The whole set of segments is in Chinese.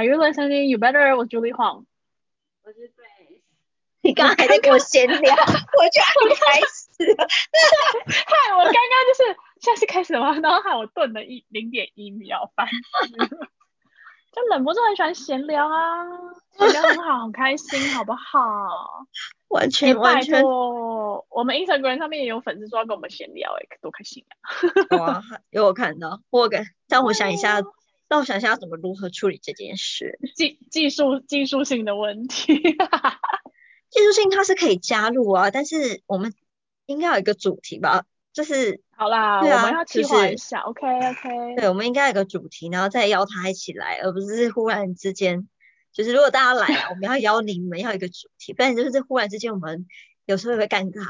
Are you listening? You better. 我 Julie Huang。我是 Grace。你刚刚还在跟我闲聊，我就要开始了。害我刚刚就是现在是开始了吗？然后害我顿了一零点一秒，烦死了。就忍不住很喜欢闲聊啊，闲聊很好，很开心，好不好？完全完全。我们 Instagram 上面也有粉丝说要跟我们闲聊，哎，多开心啊！哇，有我看到，我给但我想一下，让我想一下要怎么如何处理这件事。技技术技术性的问题，技术性它是可以加入啊，但是我们应该有一个主题吧。就是好啦，我们要计划一下，OK OK。对，我们应该有个主题，然后再邀他一起来，而不是忽然之间，就是如果大家来了，我们要邀你们要一个主题，不然就是忽然之间我们有时候会尴尬。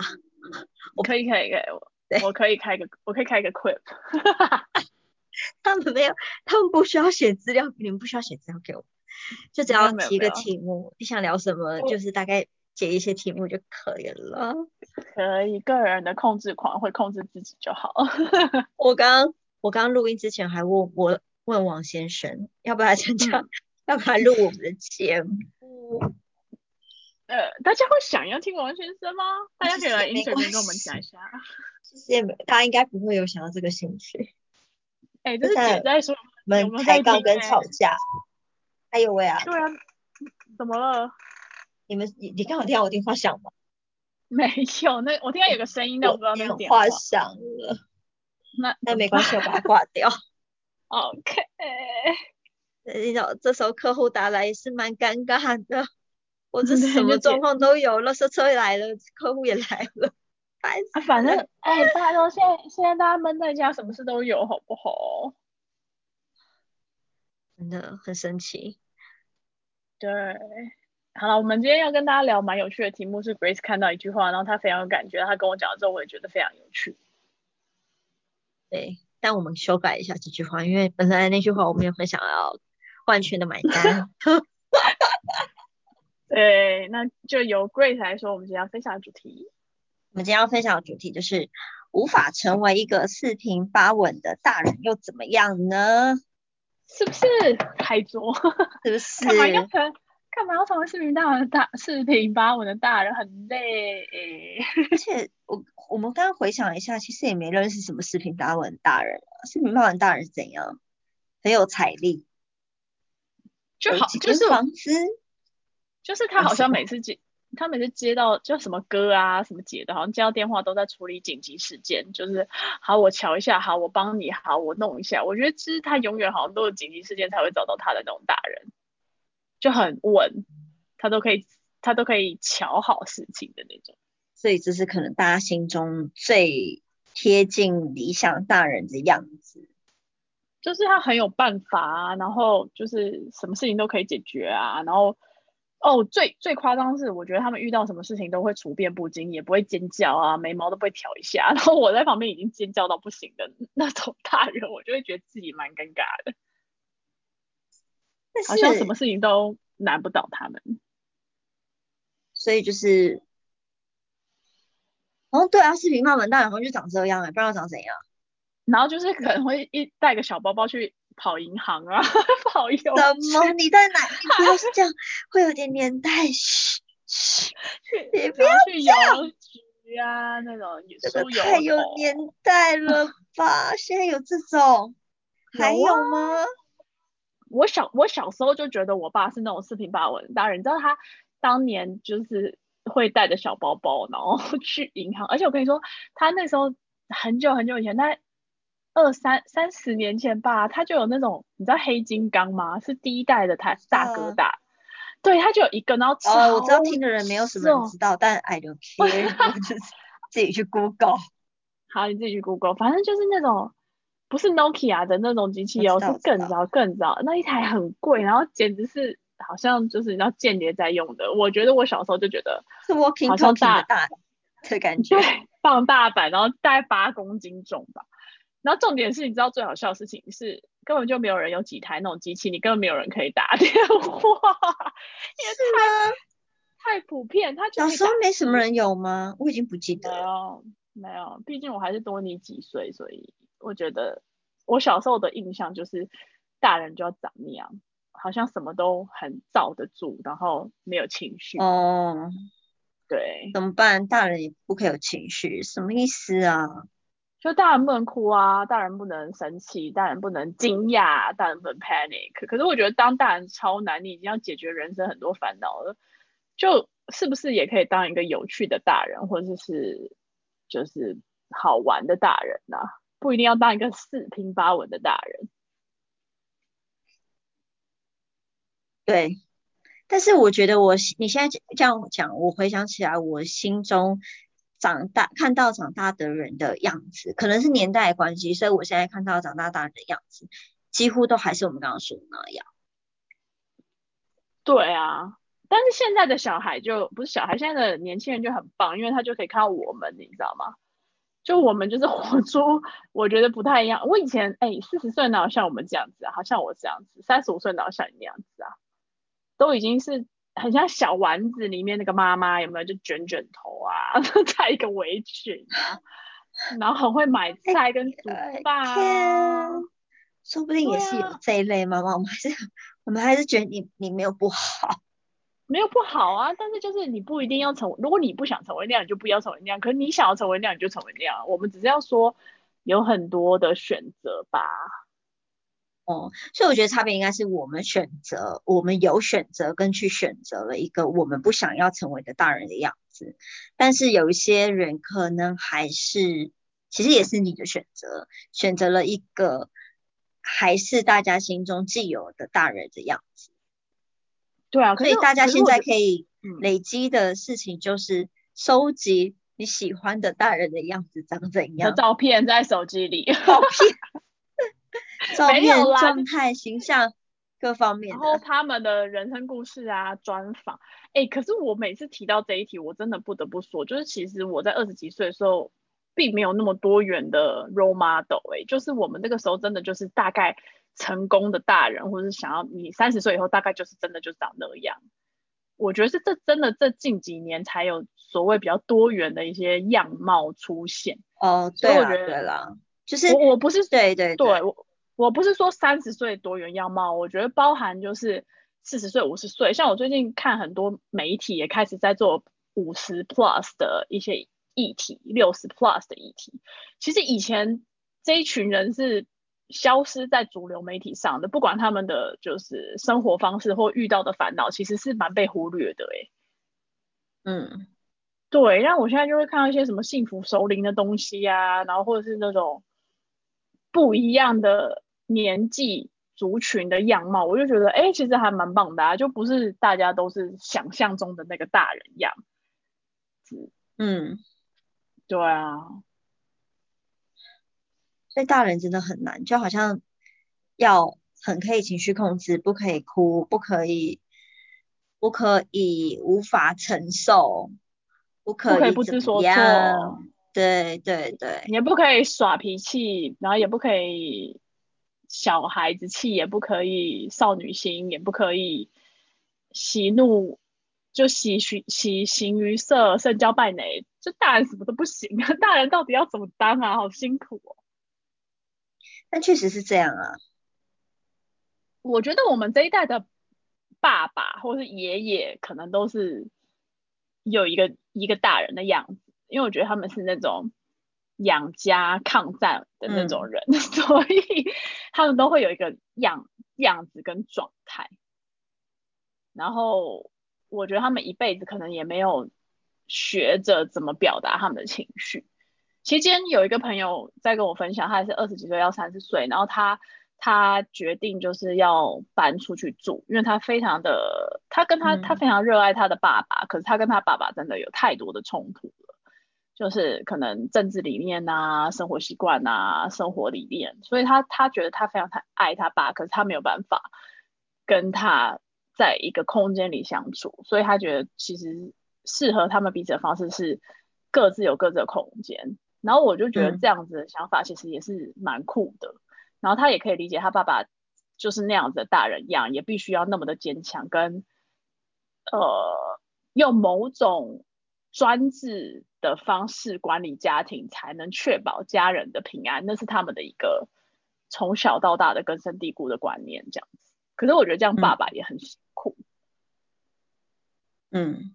我可以可以可以，我我可以开个我可以开个 q u i p 他们没有，他们不需要写资料，你们不需要写资料给我，就只要提个题目，你想聊什么，就是大概。解一些题目就可以了，可以，个人的控制狂会控制自己就好。我刚我刚录音之前还问我问王先生要不要参加，要不要录我们的节目？呃，大家会想要听王先生吗？大家可以来 Instagram 跟我们讲一下。其实也没，他应该不会有想要这个兴趣。哎，这是姐在说，我们抬杠跟吵架。哎呦喂啊？对啊，怎么了？你们你你刚好听到我电话响吗？没有，那我听到有个声音，但我不知道那个电话响了。那那没关系，我把它挂掉。OK。你知道这时候客户打来也是蛮尴尬的，我这什么状况都有，垃圾车来了，客户也来了，反正哎，大家都现在现在大家闷在家，什么事都有，好不好？真的很神奇。对。好了，我们今天要跟大家聊蛮有趣的题目，是 Grace 看到一句话，然后她非常有感觉，她跟我讲了之后，我也觉得非常有趣。对，但我们修改一下这句话，因为本来那句话我们也很想要完全的买单。对，那就由 Grace 来说，我们今天要分享的主题。我们今天要分享的主题就是无法成为一个四平八稳的大人又怎么样呢？是不是？太作？是不是？干嘛要成？干嘛要成为四平八稳的大四平八稳的大人？很累。而且我我们刚刚回想一下，其实也没认识什么四平八稳的大人啊。四平八稳大人是怎样？很有财力，就好就是房子，就是他好像每次接他每次接到就什么哥啊什么姐的，好像接到电话都在处理紧急事件，就是好我瞧一下，好我帮你，好我弄一下。我觉得其实他永远好像都有紧急事件才会找到他的那种大人。就很稳，他都可以，他都可以瞧好事情的那种。所以这是可能大家心中最贴近理想大人的样子。就是他很有办法啊，然后就是什么事情都可以解决啊，然后哦，最最夸张是，我觉得他们遇到什么事情都会处变不惊，也不会尖叫啊，眉毛都不会挑一下。然后我在旁边已经尖叫到不行的 那种大人，我就会觉得自己蛮尴尬的。好像什么事情都难不倒他们，所以就是，哦对啊，视频发文大然后就长这样哎，不知道长怎样。然后就是可能会一带个小包包去跑银行啊，跑邮。什么？你在哪？你不要这样，会有点年代。嘘嘘，你不要去邮局啊，那种这个太有年代了吧？现在有这种？还有吗？我小我小时候就觉得我爸是那种四平八稳的大人，你知道他当年就是会带着小包包，然后 去银行，而且我跟你说，他那时候很久很久以前，他二三三十年前吧，他就有那种你知道黑金刚吗？是第一代的他大哥大，对，他就有一个，然后哦，我知道听的人没有什么人知道，但 I don't care，就是自己去 Google，好，你自己去 Google，反正就是那种。不是 Nokia 的那种机器哦，是更早更早那一台很贵，然后简直是好像就是你知道间谍在用的。我觉得我小时候就觉得是 Walking 好像大大的感觉，对，放大版，然后大概八公斤重吧。然后重点是，你知道最好笑的事情是，根本就没有人有几台那种机器，你根本没有人可以打电话，因为太太普遍。他小时候没什么人有吗？我已经不记得了，没有，毕竟我还是多你几岁，所以。我觉得我小时候的印象就是大人就要长那样，好像什么都很罩得住，然后没有情绪。哦，对，怎么办？大人也不可以有情绪，什么意思啊？就大人不能哭啊，大人不能生气，大人不能惊讶，大人不能 panic。可是我觉得当大人超难，你已经要解决人生很多烦恼了，就是不是也可以当一个有趣的大人，或者是就是好玩的大人呢？不一定要当一个四平八稳的大人。对，但是我觉得我你现在这样讲，我回想起来，我心中。长大看到长大的人的样子，可能是年代关系，所以我现在看到长大大人的样子，几乎都还是我们刚刚说的那样。对啊，但是现在的小孩就不是小孩，现在的年轻人就很棒，因为他就可以看到我们，你知道吗？就我们就是活出我觉得不太一样。我以前哎，四十岁哪有像我们这样子啊？好像我这样子，三十五岁哪有像你那样子啊？都已经是。很像小丸子里面那个妈妈，有没有就卷卷头啊，戴一个围裙啊，然后很会买菜跟煮饭，说不定也是有这一类妈妈。我们还是我们还是觉得你你没有不好，没有不好啊，但是就是你不一定要成为，如果你不想成为那样，你就不要成为那样。可是你想要成为那样，你就成为那样。我们只是要说有很多的选择吧。哦，所以我觉得差别应该是我们选择，我们有选择跟去选择了一个我们不想要成为的大人的样子，但是有一些人可能还是，其实也是你的选择，选择了一个还是大家心中既有的大人的样子。对啊，所以大家现在可以累积的事情就是收集你喜欢的大人的样子长怎样，照片在手机里，照片。照片、状态、形象各方面，然后他们的人生故事啊、专访，哎，可是我每次提到这一题，我真的不得不说，就是其实我在二十几岁的时候，并没有那么多元的 role model，哎，就是我们那个时候真的就是大概成功的大人，或者是想要你三十岁以后大概就是真的就长那样。我觉得是这真的这近几年才有所谓比较多元的一些样貌出现。哦，对了，对了，就是我我不是对对对我。我不是说三十岁多元样貌，我觉得包含就是四十岁、五十岁。像我最近看很多媒体也开始在做五十 plus 的一些议题，六十 plus 的议题。其实以前这一群人是消失在主流媒体上的，不管他们的就是生活方式或遇到的烦恼，其实是蛮被忽略的。哎，嗯，对。然后我现在就会看到一些什么幸福熟龄的东西啊，然后或者是那种不一样的。年纪族群的样貌，我就觉得，哎，其实还蛮棒的啊，就不是大家都是想象中的那个大人样子。嗯，对啊，所以大人真的很难，就好像要很可以情绪控制，不可以哭，不可以，不可以无法承受，不可以不知所措。对对对，也不可以耍脾气，然后也不可以。小孩子气也不可以，少女心也不可以，喜怒就喜喜喜形于色，社交败馁，这大人什么都不行啊！大人到底要怎么当啊？好辛苦哦。但确实是这样啊。我觉得我们这一代的爸爸或是爷爷，可能都是有一个一个大人的样子，因为我觉得他们是那种。养家抗战的那种人，所以他们都会有一个样样子跟状态。然后我觉得他们一辈子可能也没有学着怎么表达他们的情绪。其实今天有一个朋友在跟我分享，他也是二十几岁要三十岁，然后他他决定就是要搬出去住，因为他非常的他跟他他非常热爱他的爸爸，可是他跟他爸爸真的有太多的冲突了。就是可能政治理念啊、生活习惯啊、生活理念，所以他他觉得他非常他爱他爸，可是他没有办法跟他在一个空间里相处，所以他觉得其实适合他们彼此的方式是各自有各自的空间。然后我就觉得这样子的想法其实也是蛮酷的。然后他也可以理解他爸爸就是那样子的大人一样，也必须要那么的坚强，跟呃用某种。专制的方式管理家庭，才能确保家人的平安，那是他们的一个从小到大的根深蒂固的观念。这样子，可是我觉得这样爸爸也很辛苦。嗯，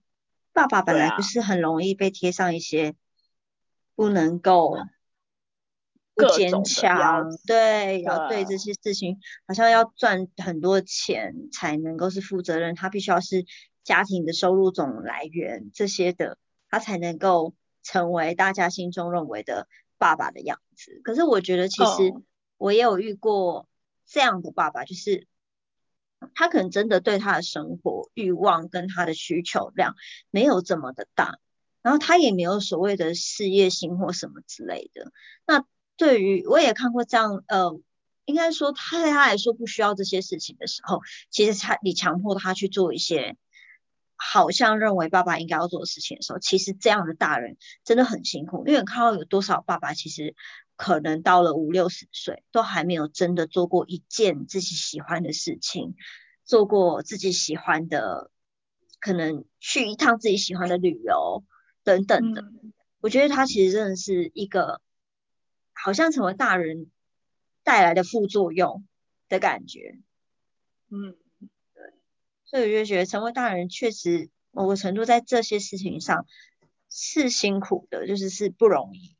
爸爸本来就是很容易被贴上一些不能够。不坚强，对，要对这些事情，好像要赚很多钱才能够是负责任，他必须要是家庭的收入总来源这些的，他才能够成为大家心中认为的爸爸的样子。可是我觉得，其实我也有遇过这样的爸爸，就是他可能真的对他的生活欲望跟他的需求量没有这么的大，然后他也没有所谓的事业心或什么之类的，那。对于我也看过这样，呃，应该说他对他来说不需要这些事情的时候，其实他你强迫他去做一些好像认为爸爸应该要做的事情的时候，其实这样的大人真的很辛苦。因为看到有多少爸爸其实可能到了五六十岁，都还没有真的做过一件自己喜欢的事情，做过自己喜欢的，可能去一趟自己喜欢的旅游等等的。我觉得他其实真的是一个。好像成为大人带来的副作用的感觉，嗯，对，所以我就觉得成为大人确实某个程度在这些事情上是辛苦的，就是是不容易。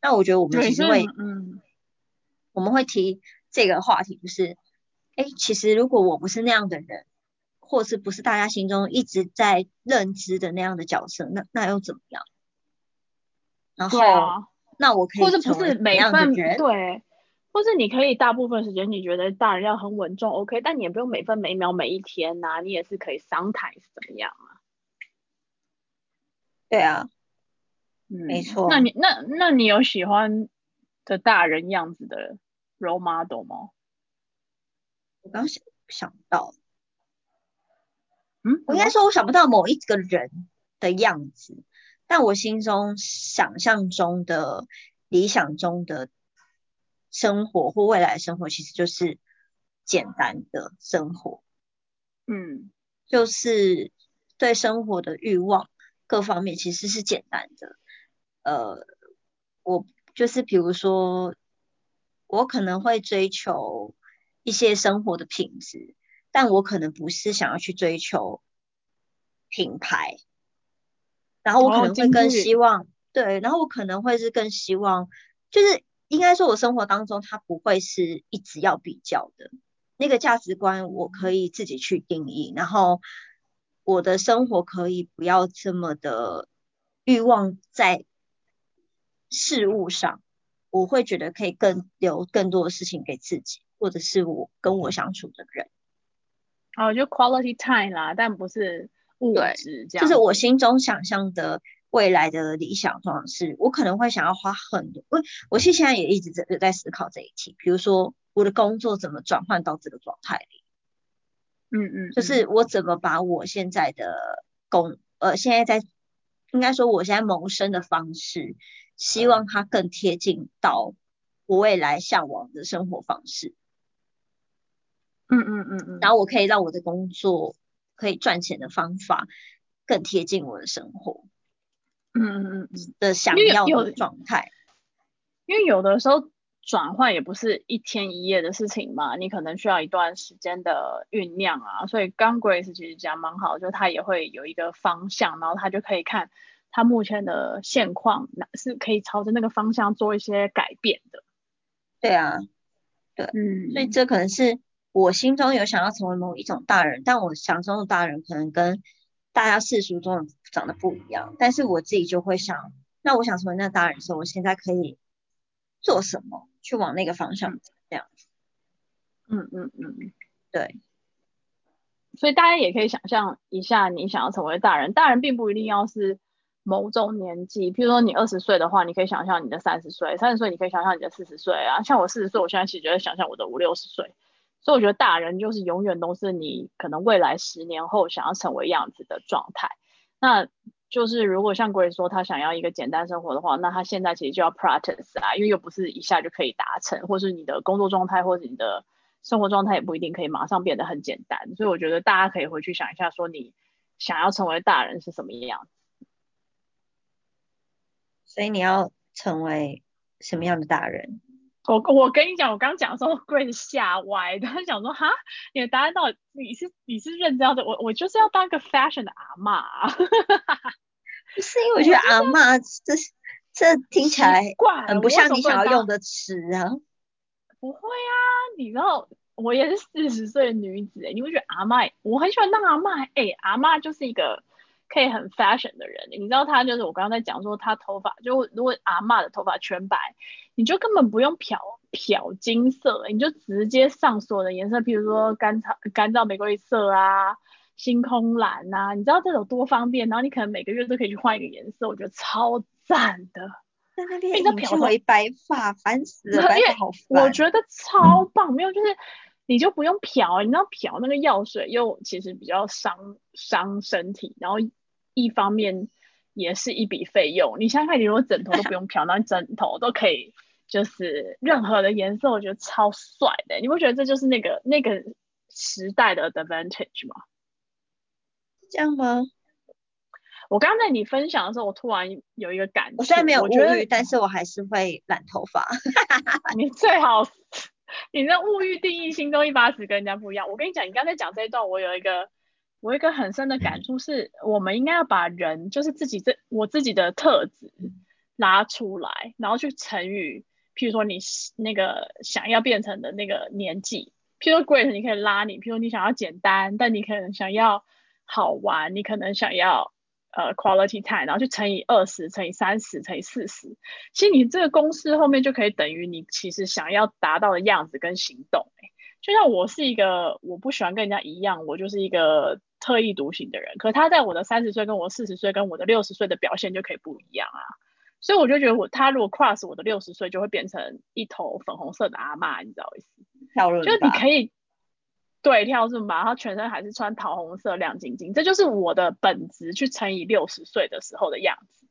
那我觉得我们其实会，嗯，我们会提这个话题，就是，哎，其实如果我不是那样的人，或是不是大家心中一直在认知的那样的角色，那那又怎么样？然后。那我可以，或者不是每份对，或是你可以大部分时间你觉得大人要很稳重，OK，但你也不用每分每秒每一天呐，你也是可以 sometimes 怎么样啊？对啊，嗯没错。那你那那你有喜欢的大人样子的 role model 吗？我刚想想到，嗯，我应该说我想不到某一个人的样子。但我心中想象中的理想中的生活或未来生活，其实就是简单的生活，嗯，就是对生活的欲望各方面其实是简单的。呃，我就是比如说，我可能会追求一些生活的品质，但我可能不是想要去追求品牌。然后我可能会更希望，对，然后我可能会是更希望，就是应该说，我生活当中它不会是一直要比较的，那个价值观我可以自己去定义，然后我的生活可以不要这么的欲望在事物上，我会觉得可以更留更多的事情给自己，或者是我跟我相处的人，哦，就 quality time 啦，但不是。物质这样，就是我心中想象的未来的理想状是，我可能会想要花很多，我我其实现在也一直在在思考这一题，比如说我的工作怎么转换到这个状态里，嗯嗯，就是我怎么把我现在的工，呃，现在在应该说我现在谋生的方式，希望它更贴近到我未来向往的生活方式，嗯嗯嗯嗯，然后我可以让我的工作。可以赚钱的方法更贴近我的生活，嗯嗯嗯嗯的想要的状态。因为有的时候转换也不是一天一夜的事情嘛，你可能需要一段时间的酝酿啊。所以刚 Grace 其实讲蛮好，就他也会有一个方向，然后他就可以看他目前的现况，那是可以朝着那个方向做一些改变的。对啊，对，嗯，所以这可能是。我心中有想要成为某一种大人，但我想中的大人可能跟大家世俗中长得不一样。但是我自己就会想，那我想成为那大人的时候，我现在可以做什么去往那个方向这样子？嗯嗯嗯，对。所以大家也可以想象一下，你想要成为大人，大人并不一定要是某种年纪。譬如说你二十岁的话，你可以想象你的三十岁；三十岁你可以想象你的四十岁啊。像我四十岁，我现在其实觉得想象我的五六十岁。所以我觉得大人就是永远都是你可能未来十年后想要成为样子的状态。那就是如果像 Grace 说他想要一个简单生活的话，那他现在其实就要 practice 啊，因为又不是一下就可以达成，或是你的工作状态或者你的生活状态也不一定可以马上变得很简单。所以我觉得大家可以回去想一下，说你想要成为大人是什么样子。所以你要成为什么样的大人？我我跟你讲，我刚讲的时候，Grace 吓歪，他想说哈，你的答案到底你是你是认真的？我我就是要当个 fashion 的阿妈，不是因为我觉得阿妈这这听起来很不像你想要用的词啊。不会啊，你知道我也是四十岁的女子哎，你会觉得阿妈，我很喜欢当阿妈哎，阿妈就是一个。可以很 fashion 的人，你知道他就是我刚刚在讲说他头发就如果阿嬷的头发全白，你就根本不用漂漂金色，你就直接上所有的颜色，比如说干燥干燥玫瑰色啊、星空蓝呐，你知道这种多方便？然后你可能每个月都可以去换一个颜色，我觉得超赞的。在那边你漂回白发，烦死了，白发好烦。我觉得超棒，没有就是。你就不用漂，你知道漂那个药水又其实比较伤伤身体，然后一方面也是一笔费用。你想想看，你如果枕头都不用漂，那枕头都可以就是任何的颜色，我觉得超帅的。你不觉得这就是那个那个时代的 advantage 吗？这样吗？我刚刚在你分享的时候，我突然有一个感觉，我虽然没有物欲，但是我还是会染头发。你最好。你那物欲定义心中一把尺跟人家不一样。我跟你讲，你刚才讲这一段，我有一个我一个很深的感触是，我们应该要把人就是自己这我自己的特质拉出来，然后去乘以，譬如说你那个想要变成的那个年纪，譬如说 great，你可以拉你，譬如你想要简单，但你可能想要好玩，你可能想要。呃，quality time，然后去乘以二十，乘以三十，乘以四十，其实你这个公式后面就可以等于你其实想要达到的样子跟行动。哎，就像我是一个我不喜欢跟人家一样，我就是一个特立独行的人。可他在我的三十岁跟我四十岁跟我的六十岁的表现就可以不一样啊。所以我就觉得我他如果 cross 我的六十岁，就会变成一头粉红色的阿妈，你知道意思？就是你可以。对，跳是嘛，他全身还是穿桃红色亮晶晶，这就是我的本质去乘以六十岁的时候的样子，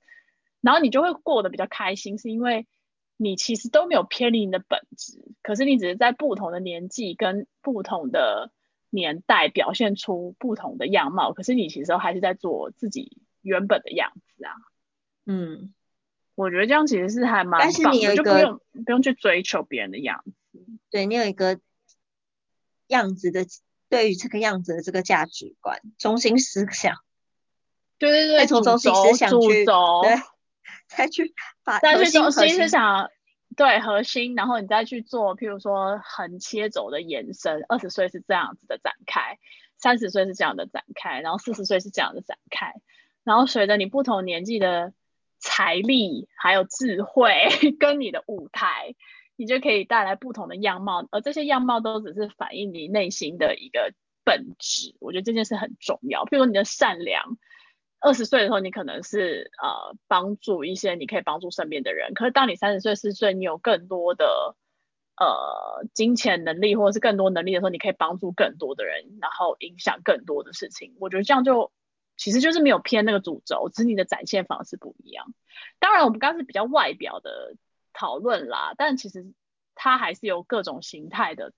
然后你就会过得比较开心，是因为你其实都没有偏离你的本质，可是你只是在不同的年纪跟不同的年代表现出不同的样貌，可是你其实还是在做自己原本的样子啊。嗯，我觉得这样其实是还蛮，但是你有一个不用不用去追求别人的样子，对你有一个。样子的对于这个样子的这个价值观中心思想，对对对，从中心思想去对，再去把再去中心思想对核心，然后你再去做，譬如说横切轴的延伸，二十岁是这样子的展开，三十岁是这样的展开，然后四十岁是这样的展开，然后随着你不同年纪的财力还有智慧 跟你的舞台。你就可以带来不同的样貌，而这些样貌都只是反映你内心的一个本质。我觉得这件事很重要。譬如你的善良，二十岁的时候你可能是呃帮助一些你可以帮助身边的人，可是当你三十岁、四十岁，你有更多的呃金钱能力或者是更多能力的时候，你可以帮助更多的人，然后影响更多的事情。我觉得这样就其实就是没有偏那个主轴，只是你的展现方式不一样。当然，我们刚刚是比较外表的。讨论啦，但其实它还是有各种形态的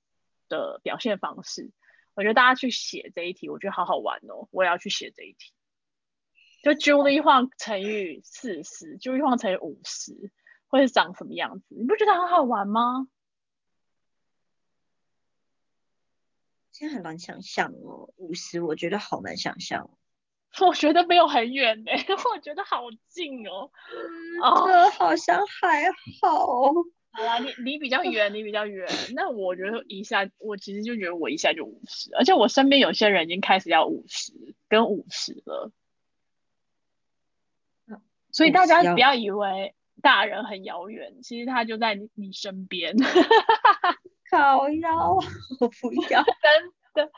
的表现方式。我觉得大家去写这一题，我觉得好好玩哦。我也要去写这一题。就 Julie 换乘以四十，Julie 换乘以五十，会是长什么样子？你不觉得很好玩吗？现在很难想象哦，五十我觉得好难想象。我觉得没有很远呢，我觉得好近哦。哦，好像还好。好啦，你你比较远，你比较远。那我觉得一下，我其实就觉得我一下就五十，而且我身边有些人已经开始要五十跟五十了。所以大家不要以为大人很遥远，其实他就在你你身边。好要，我不要。真的，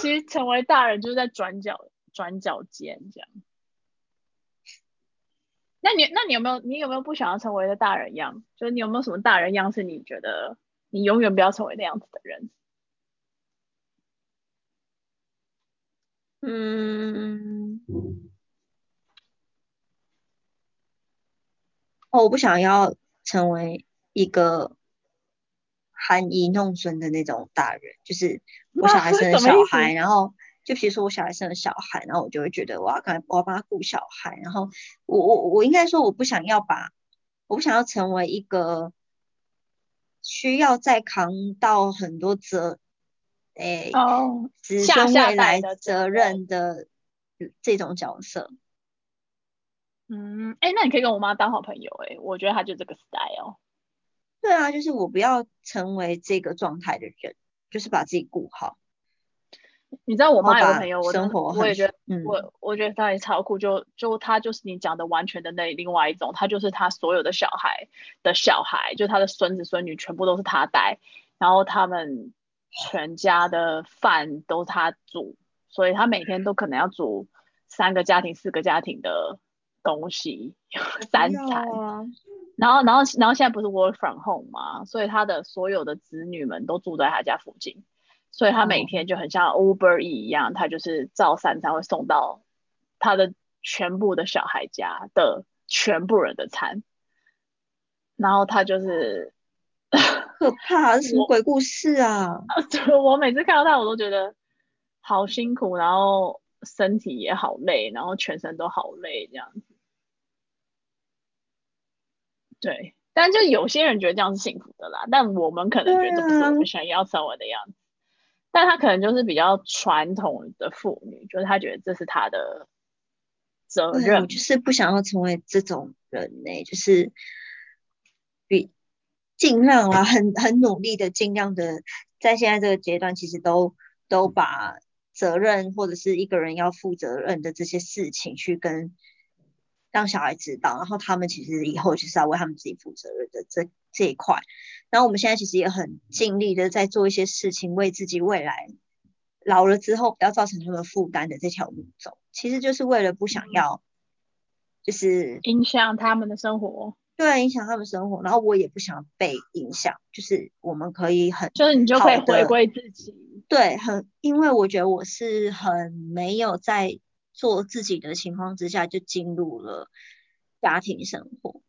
其实成为大人就是在转角。转角间这样，那你那你有没有你有没有不想要成为的大人样？就是你有没有什么大人样是你觉得你永远不要成为那样子的人？嗯，哦，我不想要成为一个含饴弄孙的那种大人，就是我小孩生了小孩，然后。就比如说我小孩生了小孩，然后我就会觉得我要赶我要帮他顾小孩，然后我我我应该说我不想要把我不想要成为一个需要再扛到很多责，诶，哦，子下下孙未来的责任的这种角色。嗯，哎，那你可以跟我妈当好朋友，哎，我觉得她就这个 style。对啊，就是我不要成为这个状态的人，就是把自己顾好。你知道我妈有个朋友，我生活我也觉得，嗯我我觉得她也超酷，就就她就是你讲的完全的那另外一种，她就是她所有的小孩的小孩，就她的孙子孙女全部都是她带，然后他们全家的饭都她煮，所以她每天都可能要煮三个家庭、四个家庭的东西，三餐。啊，然后，然后，然后现在不是 work from home 嘛，所以他的所有的子女们都住在他家附近，所以他每哦天就很像 Uber E 一样，他就是照三餐会送到他的全部的小孩家的全部人的餐，然后他就是，可怕，这什么鬼故事啊？我每次看到他，我都觉得好辛苦，然后身体也好累，然后全身都好累这样子。对，但就有些人觉得这样是幸福的啦，但我们可能觉得这不是我们想要成为的样子。但他可能就是比较传统的妇女，就是他觉得这是他的责任，我任。就是不想要成为这种人呢、就是比尽量啊，很很努力的，尽量的，在现在这个阶段，其实都都把责任或者是一个人要负责任的这些事情去跟让小孩知道，然后他们其实以后就是要为他们自己负责任的这这一块。然后我们现在其实也很尽力的在做一些事情，为自己未来老了之后不要造成他们负担的这条路走，其实就是为了不想要，就是影响他们的生活，对影响他们生活，然后我也不想被影响，就是我们可以很就是你就可以回归自己。对，很，因为我觉得我是很没有在做自己的情况之下就进入了家庭生活，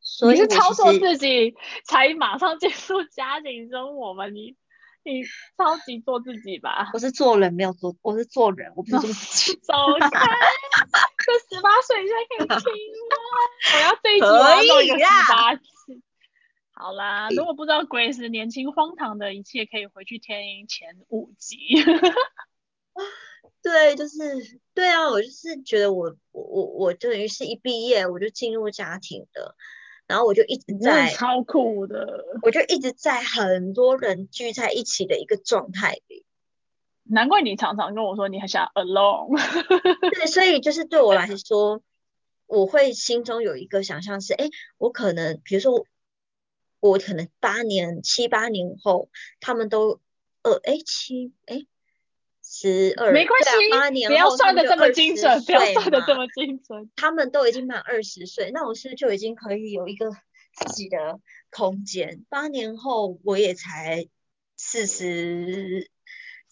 所你是操作自己才马上进入家庭生活吗？你你超级做自己吧。我是做人没有做，我是做人，我不是做自己。走开！这十八岁以下可以听吗？我要这一集可我要弄一个十八集。好啦，如果不知道 Grace 年轻荒唐的一切，可以回去听前五集。对，就是对啊，我就是觉得我我我我等于是一毕业我就进入家庭的，然后我就一直在，超酷的，我就一直在很多人聚在一起的一个状态里。难怪你常常跟我说你很想 alone。对，所以就是对我来说，我会心中有一个想象是，哎，我可能比如说我我可能八年七八年后，他们都呃哎七哎十二，没关系不要算的这么他们就20精准，不要算的这么精准。他们都已经满二十岁，那我是不是就已经可以有一个自己的空间？八年后我也才四十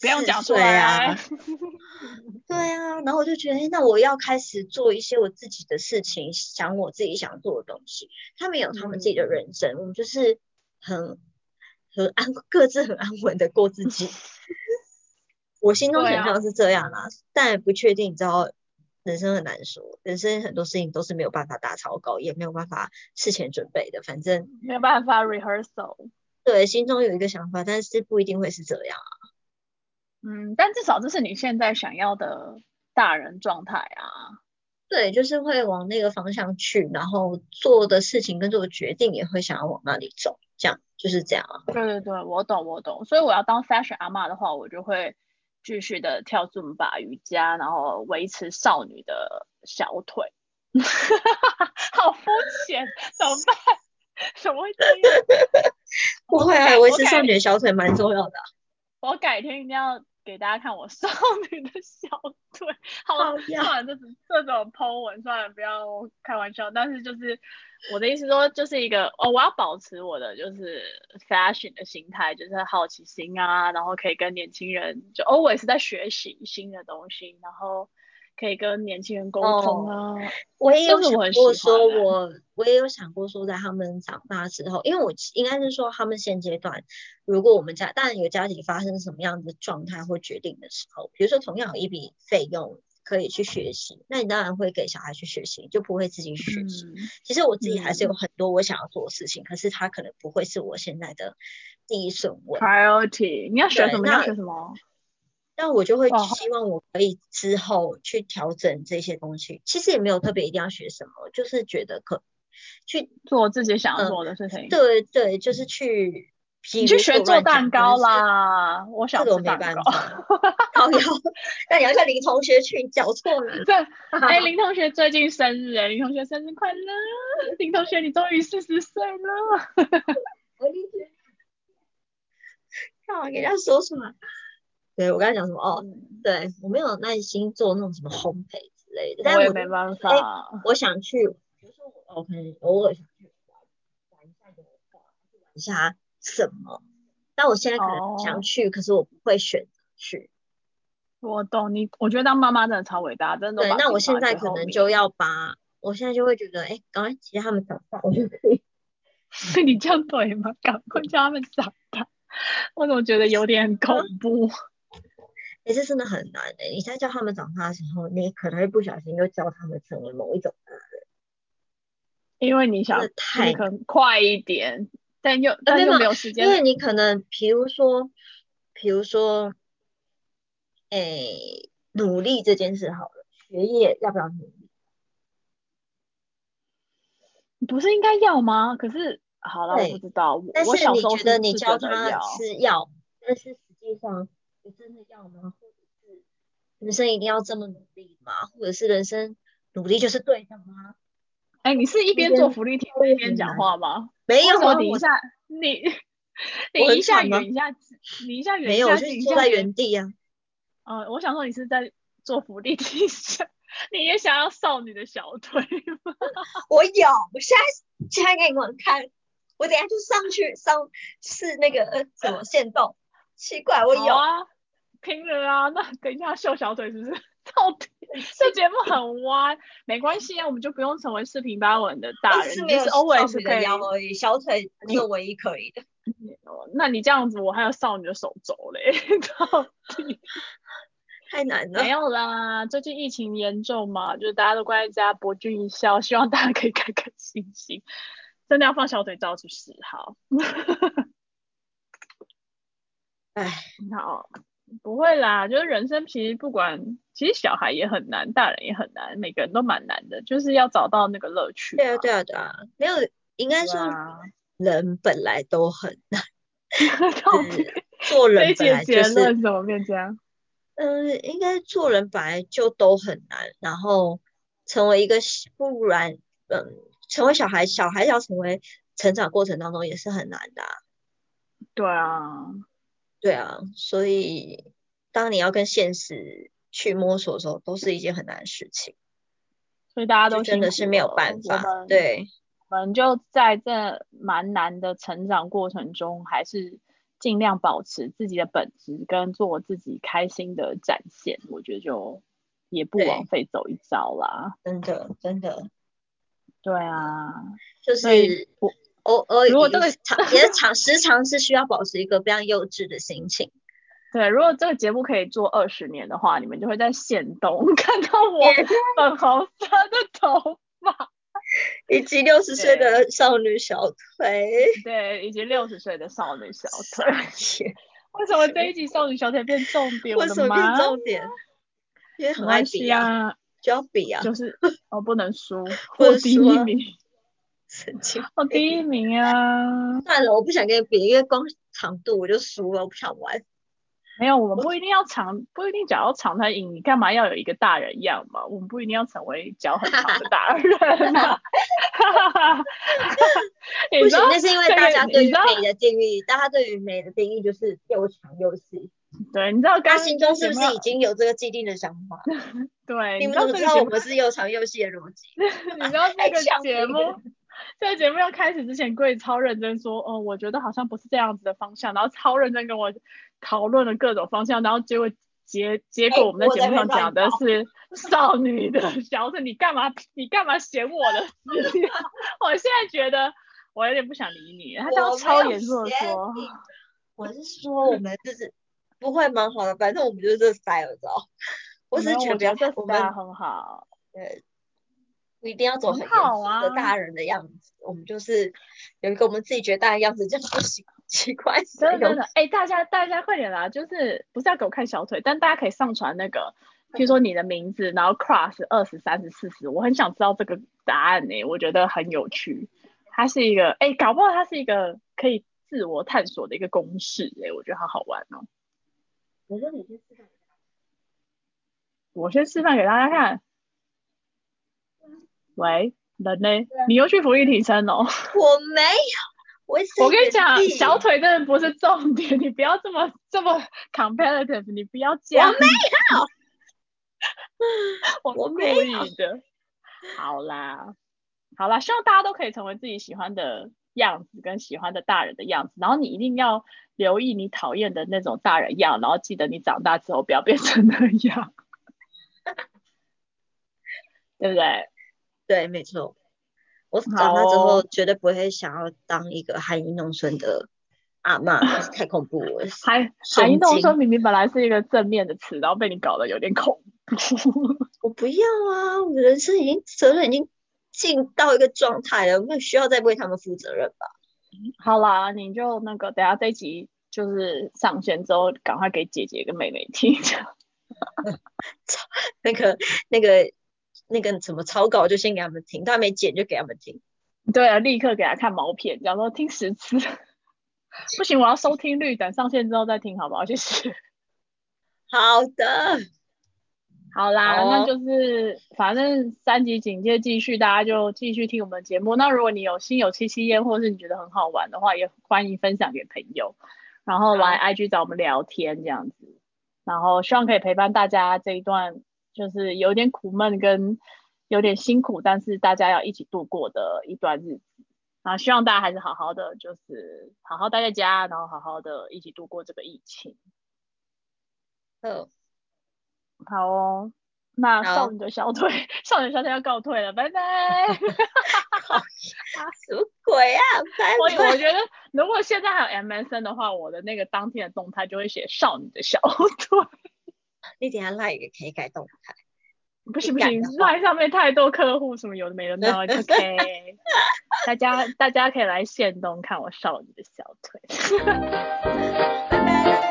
不用讲出来 对啊，然后我就觉得，那我要开始做一些我自己的事情，想我自己想做的东西。他们有他们自己的嗯人生，我们就是很很安，各自很安稳的过自己。我心中想象是这样啦，但也不确定，你知道，人生很难说，人生很多事情都是没有办法打草稿，也没有办法事前准备的。反正没有办法 rehearsal。对，心中有一个想法，但是不一定会是这样啊。嗯，但至少这是你现在想要的大人状态啊。对，就是会往那个方向去，然后做的事情跟做的决定也会想要往那里走，这样就是这样啊。对对对，我懂我懂。所以我要当 fashion 阿嬷的话，我就会继续的跳尊巴瑜伽，然后维持少女的小腿。好肤浅，怎么办？怎么会这样？不会啊，维持少女的小腿蛮重要的啊、我改天一定要给大家看我少女的小腿。好，算了，这种这种 po 文算了，不要开玩笑。但是就是我的意思说，就是一个哦，我要保持我的就是 fashion 的心态，就是好奇心啊，然后可以跟年轻人就 always 在学习新的东西，然后可以跟年轻人沟通啊。我也有想过说我，我也有想过说，在他们长大之后，因为我应该是说，他们现阶段，如果我们家当然有家庭发生什么样的状态或决定的时候，比如说同样有一笔费用，可以去学习，那你当然会给小孩去学习，就不会自己去学习。嗯其实我自己还是有嗯很多我想要做的事情，可是他可能不会是我现在的第一顺位。，priority，你要学什么？你要学什么？但我就会哦希望我可以之后去调整这些东西。其实也没有特别一定要学什么，就是觉得可去做自己想做的事情。对对，就是去比你去学做蛋糕啦，我想这个我没吃蛋糕。好哟，那你要叫林同学去，你讲错了。对，哎，林同学最近生日哎，林同学生日快乐！林同学，你终于四十岁了。我理解。干嘛给人家说出来？对我刚才讲什么？哦，嗯对我没有耐心做那种什么烘焙之类的，但我也没办哎法。我想去，比如说我哦，可能偶尔想去玩玩一下油画，玩一下什么，但我现在可能哦想去，可是我不会选择去。我懂你，我觉得当妈妈真的超伟大，真的对，那我现在可能就要把，我现在就会觉得，哎，赶快其实他们长大，我就可以。你这样对吗？赶快叫他们长大。我怎么觉得有点恐怖？哎，这真的很难哎！你在教他们长大的时候，你可能会不小心就教他们成为某一种大人。因为你想，太快一点，但又但又没有时间因。为你可能，比如说，比如说，诶，努力这件事好了，学业要不要努力？不是应该要吗？可是好了，我不知道。我但是我小时候你觉得是是你教他是要，但是实际上你真的要吗？或者是人生一定要这么努力吗？或者是人生努力就是对的吗？哎，你是一边做福利题一边讲话吗？没有啊，为什么你一我下你你一下 远一下你一下远没有，一下我就是坐在原地啊。嗯，我想说你是在做福利提上，你也想要少女的小腿吗？我有，我现在现在给你们看，我等一下就上去上是那个呃什么线动，奇怪，我有，好啊，拼了啊！那等一下秀小腿是不是？到底这节目很弯，没关系啊，我们就不用成为四平八稳的大人，是没有你就是少 always 的可以。腰而已，小腿你是唯一可以的。那你这样子，我还有少女的手肘嘞，到底太难了没。有啦。最近疫情严重嘛，就是大家都关在家，博君一笑，希望大家可以开开心心。真的要放小腿照去试好。哎，好，不会啦，就是人生其实不管，其实小孩也很难，大人也很难，每个人都蛮难的，就是要找到那个乐趣对啊，嘛对啊，对啊，没有，应该说 人本来都很难，到底做人本来就是，怎么变这样？嗯，应该做人本来就都很难，然后成为一个小不然，嗯，成为小孩，小孩要成为成长过程当中也是很难的啊。对啊，对啊，所以当你要跟现实去摸索的时候，都是一件很难的事情，所以大家都真的是没有办法。对，我们就在这蛮难的成长过程中，还是尽量保持自己的本质，跟做自己开心的展现。我觉得就也不枉费走一遭啦。真的真的对啊，就是我偶偶尔如果这个常也常时常是需要保持一个非常幼稚的心情。对，如果这个节目可以做二十年的话，你们就会在现动 看到我天粉红色的头发，以及六十岁的少女小腿，对，以及六十岁的少女小腿。为什么这一集少女小腿变重点？为什么变！重点？因为很爱比啊，啊，就要比啊，就是我不能输，不能我第一名，神经我第一名啊！算了，我不想跟你比，因为光长度我就输了，我不想玩。没有，我们不一定要长，不一定脚要长才赢，你干嘛要有一个大人样嘛？我们不一定要成为脚很长的大人啊！你不行，那是因为大家对于美的定义，大家对于美的定义就是又长又细。对，你知道刚心中是不是已经有这个既定的想法？对？你们知道怎么知道我们是又长又细的逻辑？你知道那个节目别人，这个节目要开始之前，贵超认真说，哦，我觉得好像不是这样子的方向，然后超认真跟我讨论了各种方向，然后结果结结果我们在节目上讲的是少女的小腿，你干嘛你干嘛嫌我的资料？我现在觉得我有点不想理你，他这样我没有超严肃的说，我是说我们就是不会蛮好的，反正我们就是这 style，知道？我只是觉得得我们很好，对，不一定要走很严肃的大人的样子，我们就是有一个我们自己觉得大人样子，这样不行。奇怪，真的真的，哎，大家大家快点啦！就是不是要给我看小腿，但大家可以上传那个，比如说你的名字，然后 cross 二十三十四十，我很想知道这个答案呢，我觉得很有趣。它是一个，哎，搞不好它是一个可以自我探索的一个公式，哎，我觉得好好玩哦。我说你先示范，我先示范给大家看。喂，人呢？你又去福利提升哦？我没有。我跟你讲，小腿真的不是重点，你不要这么这么 competitive，你不要这样。我没有，我故意的。好啦，好啦，希望大家都可以成为自己喜欢的样子，跟喜欢的大人的样子。然后你一定要留意你讨厌的那种大人样，然后记得你长大之后不要变成那样，对不对？对，没错。我长大之后绝对不会想要当一个含饴弄孙的阿妈，太恐怖了。含含饴弄孙明明本来是一个正面的词，然后被你搞得有点恐怖。我不要啊！我的人生已经责任已经尽到一个状态了，不需要再为他们负责任吧？好啦，你就那个等下这集就是上线之后，赶快给姐姐跟妹妹听。那 个那个。那个什么草稿就先给他们听，他没剪就给他们听。对啊，立刻给他看毛片，讲说听十次。不行，我要收听率，等上线之后再听，好不好？谢谢。好的。好啦，那就是反正三级警戒继续，大家就继续听我们节目。那如果你有心有戚戚焉，或是你觉得很好玩的话，也欢迎分享给朋友，然后来 IG 找我们聊天这样子。然后希望可以陪伴大家这一段。就是有点苦闷跟有点辛苦，但是大家要一起度过的一段日子啊！希望大家还是好好的，就是好好待在家，然后好好的一起度过这个疫情。嗯，好哦，那少女的小腿，少女小腿要告退了，拜拜。什么鬼啊？我我觉得如果现在还有 MSN 的话，我的那个当天的动态就会写少女的小腿。你等下赖也可以改动态，不行不行，赖上面太多客户，什么有的没的，no OK。大家大家可以来现动看我少女的小腿。